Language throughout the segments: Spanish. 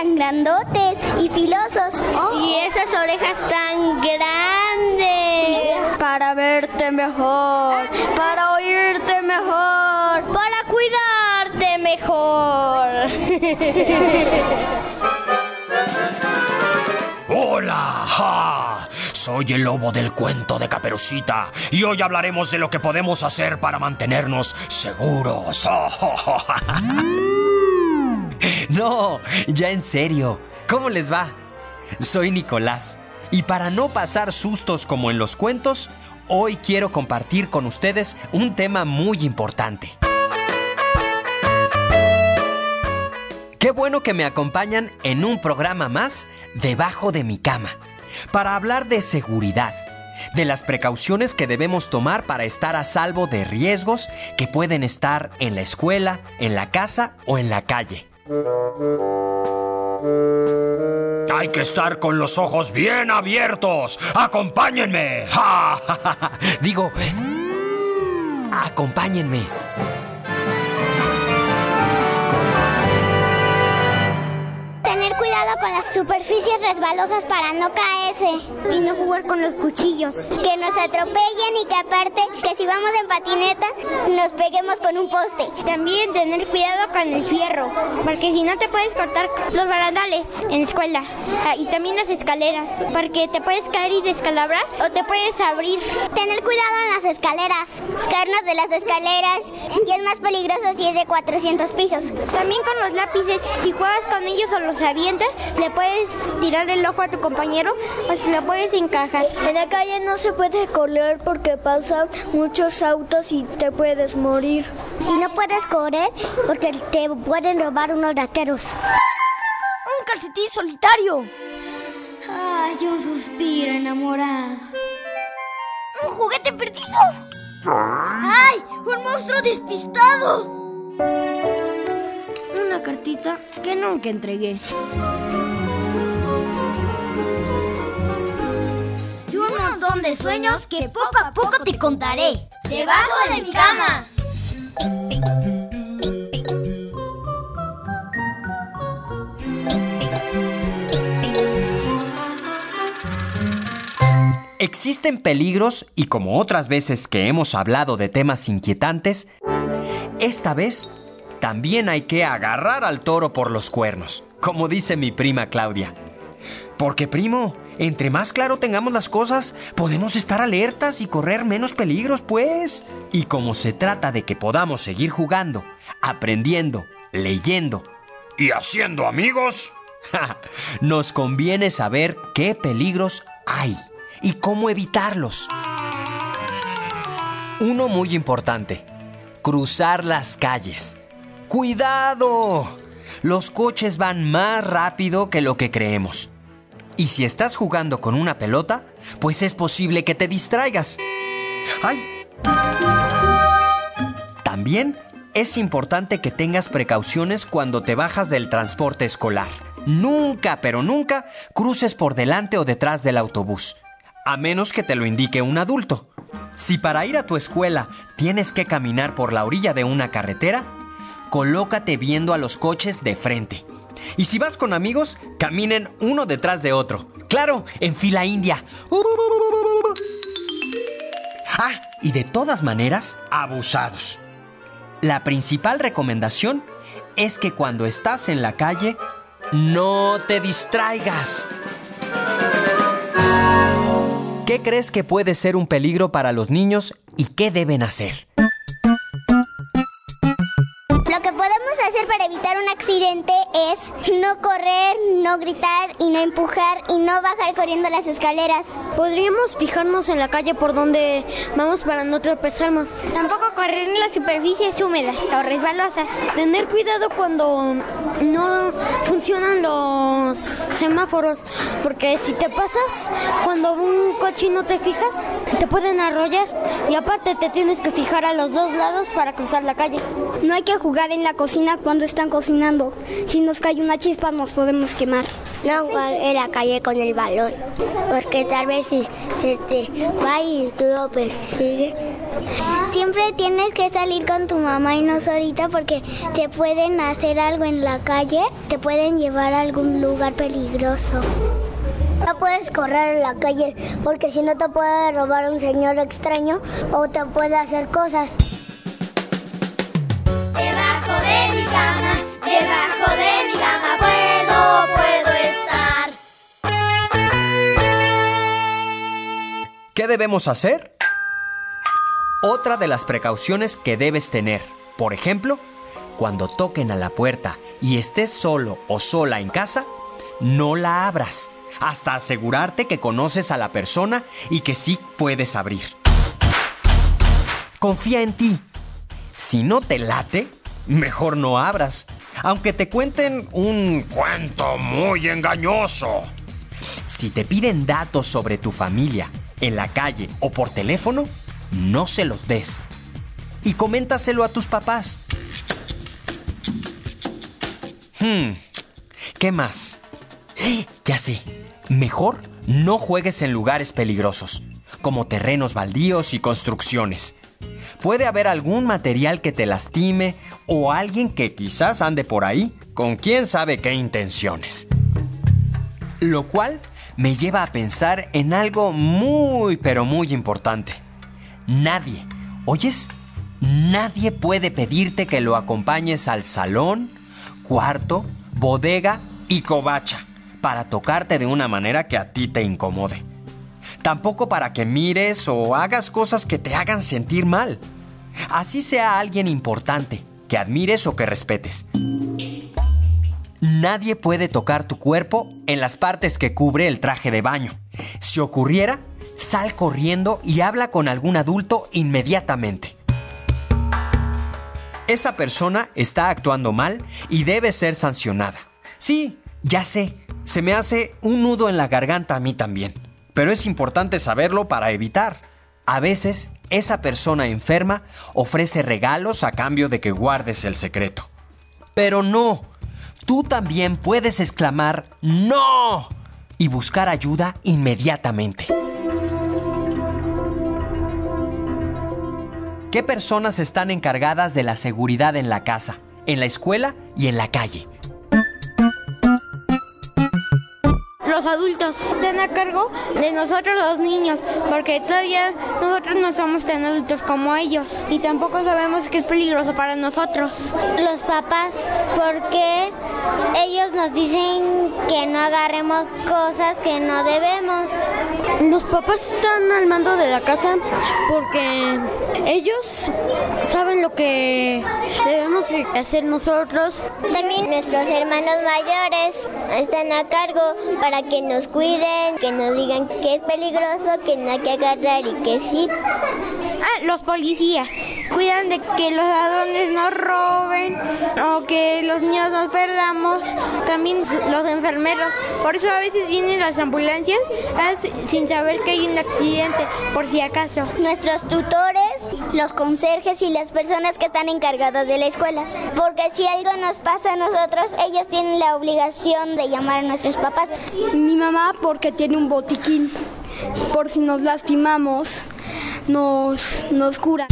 tan grandotes y filosos. Y esas orejas tan grandes. Para verte mejor, para oírte mejor, para cuidarte mejor. ¡Hola! Soy el lobo del cuento de Caperucita y hoy hablaremos de lo que podemos hacer para mantenernos seguros. no, ya en serio. ¿Cómo les va? Soy Nicolás y para no pasar sustos como en los cuentos, hoy quiero compartir con ustedes un tema muy importante. Qué bueno que me acompañan en un programa más debajo de mi cama, para hablar de seguridad, de las precauciones que debemos tomar para estar a salvo de riesgos que pueden estar en la escuela, en la casa o en la calle. Hay que estar con los ojos bien abiertos. ¡Acompáñenme! Digo, acompáñenme. Superficies resbalosas para no caerse. Y no jugar con los cuchillos. Que nos atropellen y que aparte, que si vamos en patineta, nos peguemos con un poste. También tener cuidado con el fierro, porque si no te puedes cortar los barandales en la escuela. Ah, y también las escaleras, porque te puedes caer y descalabrar o te puedes abrir. Tener cuidado en las escaleras. Caernos de las escaleras y es más peligroso si es de 400 pisos. También con los lápices, si juegas con ellos o los avientas, le puedes tirar el ojo a tu compañero o si lo puedes encajar. En la calle no se puede correr porque pasan muchos autos y te puedes morir. Y no puedes correr porque te pueden robar unos rateros. ¡Un calcetín solitario! Ay, yo suspiro enamorado. ¡Un juguete perdido! ¡Ay! ¡Un monstruo despistado! Una cartita que nunca entregué. Y un montón de sueños que poco a poco te contaré. Debajo de mi cama. Existen peligros y como otras veces que hemos hablado de temas inquietantes, esta vez también hay que agarrar al toro por los cuernos, como dice mi prima Claudia. Porque primo, entre más claro tengamos las cosas, podemos estar alertas y correr menos peligros, pues. Y como se trata de que podamos seguir jugando, aprendiendo, leyendo y haciendo amigos, nos conviene saber qué peligros hay y cómo evitarlos. Uno muy importante, cruzar las calles. ¡Cuidado! Los coches van más rápido que lo que creemos. Y si estás jugando con una pelota, pues es posible que te distraigas. ¡Ay! También es importante que tengas precauciones cuando te bajas del transporte escolar. Nunca, pero nunca, cruces por delante o detrás del autobús, a menos que te lo indique un adulto. Si para ir a tu escuela tienes que caminar por la orilla de una carretera, colócate viendo a los coches de frente. Y si vas con amigos, caminen uno detrás de otro. Claro, en fila india. Ah, y de todas maneras, abusados. La principal recomendación es que cuando estás en la calle, no te distraigas. ¿Qué crees que puede ser un peligro para los niños y qué deben hacer? Accidente es no correr, no gritar y no empujar y no bajar corriendo las escaleras. Podríamos fijarnos en la calle por donde vamos para no tropezarnos. Tampoco correr en las superficies húmedas o resbalosas. Tener cuidado cuando no funcionan los semáforos, porque si te pasas cuando un coche no te fijas, te pueden arrollar y aparte te tienes que fijar a los dos lados para cruzar la calle. No hay que jugar en la cocina cuando están cocinando. Si nos cae una chispa nos podemos quemar. No jugar en la calle con el balón, porque tal vez si se te va y tú lo persigues. Siempre tienes que salir con tu mamá y no solita porque te pueden hacer algo en la calle, te pueden llevar a algún lugar peligroso. No puedes correr en la calle porque si no te puede robar un señor extraño o te puede hacer cosas. ¿Qué debemos hacer? Otra de las precauciones que debes tener, por ejemplo, cuando toquen a la puerta y estés solo o sola en casa, no la abras hasta asegurarte que conoces a la persona y que sí puedes abrir. Confía en ti. Si no te late, mejor no abras, aunque te cuenten un Cuento muy engañoso. Si te piden datos sobre tu familia en la calle o por teléfono, no se los des. Y coméntaselo a tus papás. Hmm, ¿qué más? Ya sé, mejor no juegues en lugares peligrosos, como terrenos baldíos y construcciones. Puede haber algún material que te lastime o alguien que quizás ande por ahí con quién sabe qué intenciones. Lo cual me lleva a pensar en algo muy pero muy importante. Nadie, ¿oyes? Nadie puede pedirte que lo acompañes al salón, cuarto, bodega y covacha para tocarte de una manera que a ti te incomode. Tampoco para que mires o hagas cosas que te hagan sentir mal. Así sea alguien importante, que admires o que respetes. Nadie puede tocar tu cuerpo en las partes que cubre el traje de baño. Si ocurriera, sal corriendo y habla con algún adulto inmediatamente. Esa persona está actuando mal y debe ser sancionada. Sí, ya sé, se me hace un nudo en la garganta a mí también, pero es importante saberlo para evitar. A veces, esa persona enferma ofrece regalos a cambio de que guardes el secreto. Pero no, tú también puedes exclamar ¡No! y buscar ayuda inmediatamente. ¿Qué personas están encargadas de la seguridad en la casa, en la escuela y en la calle? Los adultos están a cargo de nosotros los niños, porque todavía nosotros no somos tan adultos como ellos y tampoco sabemos que es peligroso para nosotros. Los papás, porque ellos nos dicen que no agarremos cosas que no debemos. Los papás están al mando de la casa porque ellos saben lo que debemos hacer nosotros. También nuestros hermanos mayores están a cargo para que nos cuiden, que nos digan que es peligroso, que no hay que agarrar y que sí. Ah, los policías cuidan de que los ladrones no roben o que los niños nos perdamos. También los enfermeros. Por eso a veces vienen las ambulancias ah, sin saber que hay un accidente, por si acaso. Nuestros tutores, los conserjes y las personas que están encargados de la escuela. Porque si algo nos pasa a nosotros, ellos tienen la obligación de llamar a nuestros papás. Mi mamá porque tiene un botiquín. Por si nos lastimamos, nos, nos cura.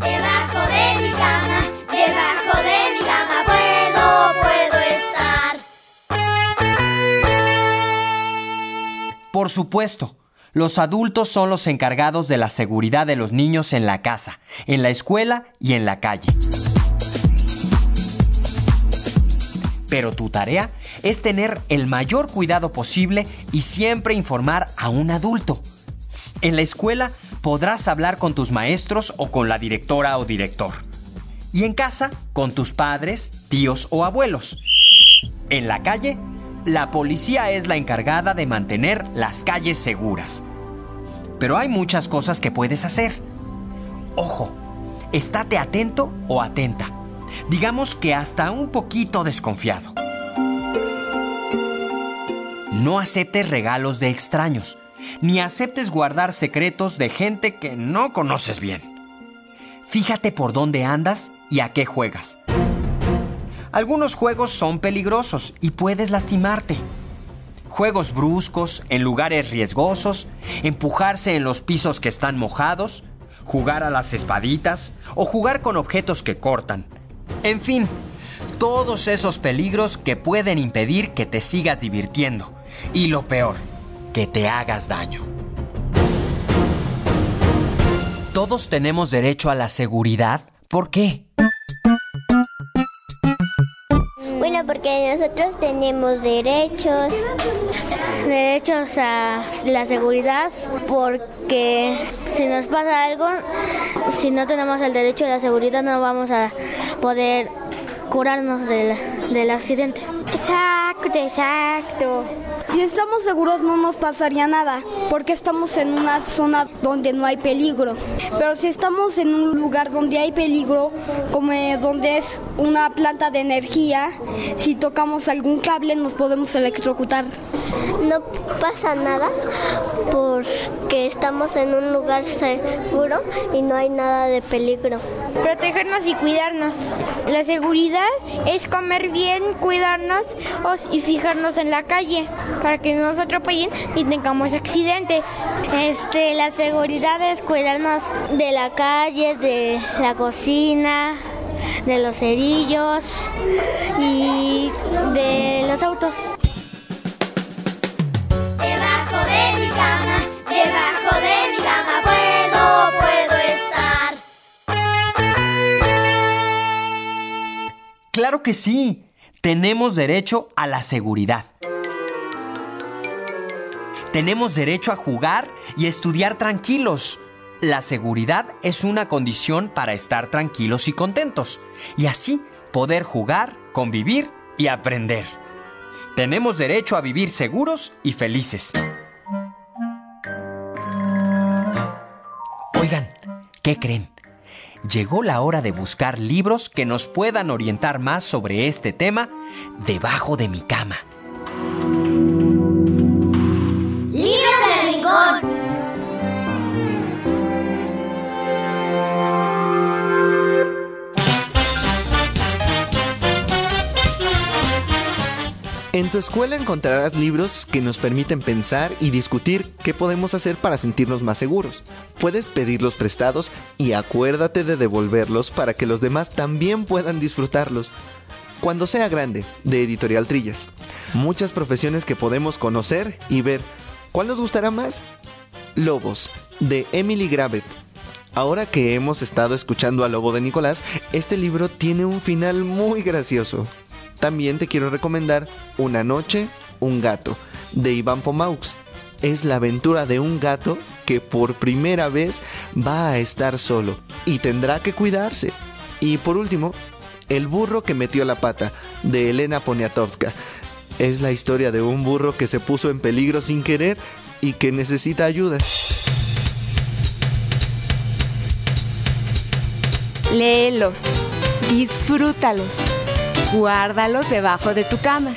Debajo de mi cama, debajo de mi cama puedo, puedo estar. Por supuesto, los adultos son los encargados de la seguridad de los niños en la casa, en la escuela y en la calle. Pero tu tarea es tener el mayor cuidado posible y siempre informar a un adulto. En la escuela podrás hablar con tus maestros o con la directora o director. Y en casa, con tus padres, tíos o abuelos. En la calle, la policía es la encargada de mantener las calles seguras. Pero hay muchas cosas que puedes hacer. Ojo, estate atento o atenta. Digamos que hasta un poquito desconfiado. No aceptes regalos de extraños, ni aceptes guardar secretos de gente que no conoces bien. Fíjate por dónde andas y a qué juegas. Algunos juegos son peligrosos y puedes lastimarte. Juegos bruscos, en lugares riesgosos, empujarse en los pisos que están mojados, jugar a las espaditas o jugar con objetos que cortan. En fin, todos esos peligros que pueden impedir que te sigas divirtiendo. Y lo peor, que te hagas daño. Todos tenemos derecho a la seguridad. ¿Por qué? Bueno, porque nosotros tenemos derechos. Derechos a la seguridad porque si nos pasa algo, si no tenemos el derecho a la seguridad no vamos a poder curarnos del, del accidente. Exacto, exacto. Si estamos seguros no nos pasaría nada, porque estamos en una zona donde no hay peligro. Pero si estamos en un lugar donde hay peligro, como eh, donde es una planta de energía, si tocamos algún cable nos podemos electrocutar. No pasa nada porque estamos en un lugar seguro y no hay nada de peligro. Protegernos y cuidarnos. La seguridad es comer bien, cuidarnos os- y fijarnos en la calle para que no nos atropellen y tengamos accidentes. Este, la seguridad es cuidarnos de la calle, de la cocina, de los cerillos y de los autos. Claro que sí. Tenemos derecho a la seguridad. Tenemos derecho a jugar y estudiar tranquilos. La seguridad es una condición para estar tranquilos y contentos. Y así poder jugar, convivir y aprender. Tenemos derecho a vivir seguros y felices. Oigan, ¿qué creen? Llegó la hora de buscar libros que nos puedan orientar más sobre este tema debajo de mi cama. En tu escuela encontrarás libros que nos permiten pensar y discutir qué podemos hacer para sentirnos más seguros. Puedes pedirlos prestados y acuérdate de devolverlos para que los demás también puedan disfrutarlos. Cuando sea grande, de Editorial Trillas. Muchas profesiones que podemos conocer y ver. ¿Cuál nos gustará más? Lobos, de Emily Gravett. Ahora que hemos estado escuchando a Lobo de Nicolás, este libro tiene un final muy gracioso. También te quiero recomendar Una noche, un gato, de Iván Pomaux. Es la aventura de un gato que por primera vez va a estar solo y tendrá que cuidarse. Y por último, El burro que metió la pata, de Elena Poniatowska. Es la historia de un burro que se puso en peligro sin querer y que necesita ayuda. Léelos, disfrútalos, guárdalos debajo de tu cama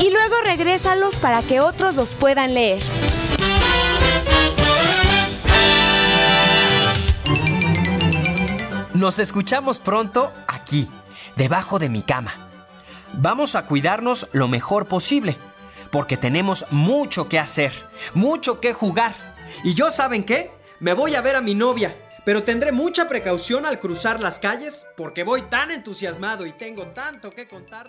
y luego regrésalos para que otros los puedan leer. Nos escuchamos pronto aquí, debajo de mi cama. Vamos a cuidarnos lo mejor posible, porque tenemos mucho que hacer, mucho que jugar. Y yo, ¿saben qué? Me voy a ver a mi novia, pero tendré mucha precaución al cruzar las calles, porque voy tan entusiasmado y tengo tanto que contar.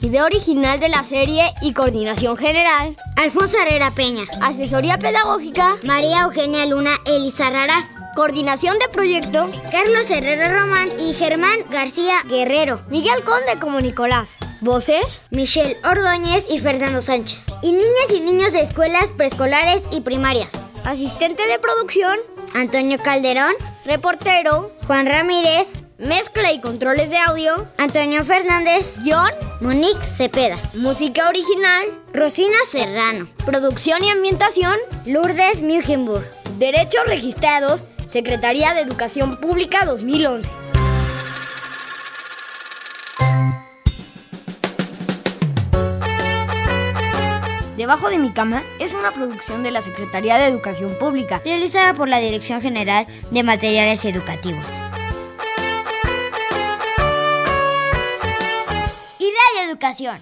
Idea original de la serie y coordinación general. Alfonso Herrera Peña. Asesoría pedagógica. María Eugenia Luna Elisa Raraz. Coordinación de proyecto. Carlos Herrera Román y Germán García Guerrero. Miguel Conde como Nicolás. Voces. Michelle Ordóñez y Fernando Sánchez. Y niñas y niños de escuelas preescolares y primarias. Asistente de producción. Antonio Calderón. Reportero. Juan Ramírez. Mezcla y controles de audio. Antonio Fernández. Guión. Monique Cepeda. Música original. Rosina Serrano. Producción y ambientación. Lourdes Mugenburg. Derechos registrados. Secretaría de Educación Pública 2011. Debajo de mi cama es una producción de la Secretaría de Educación Pública, realizada por la Dirección General de Materiales Educativos. Y Radio Educación.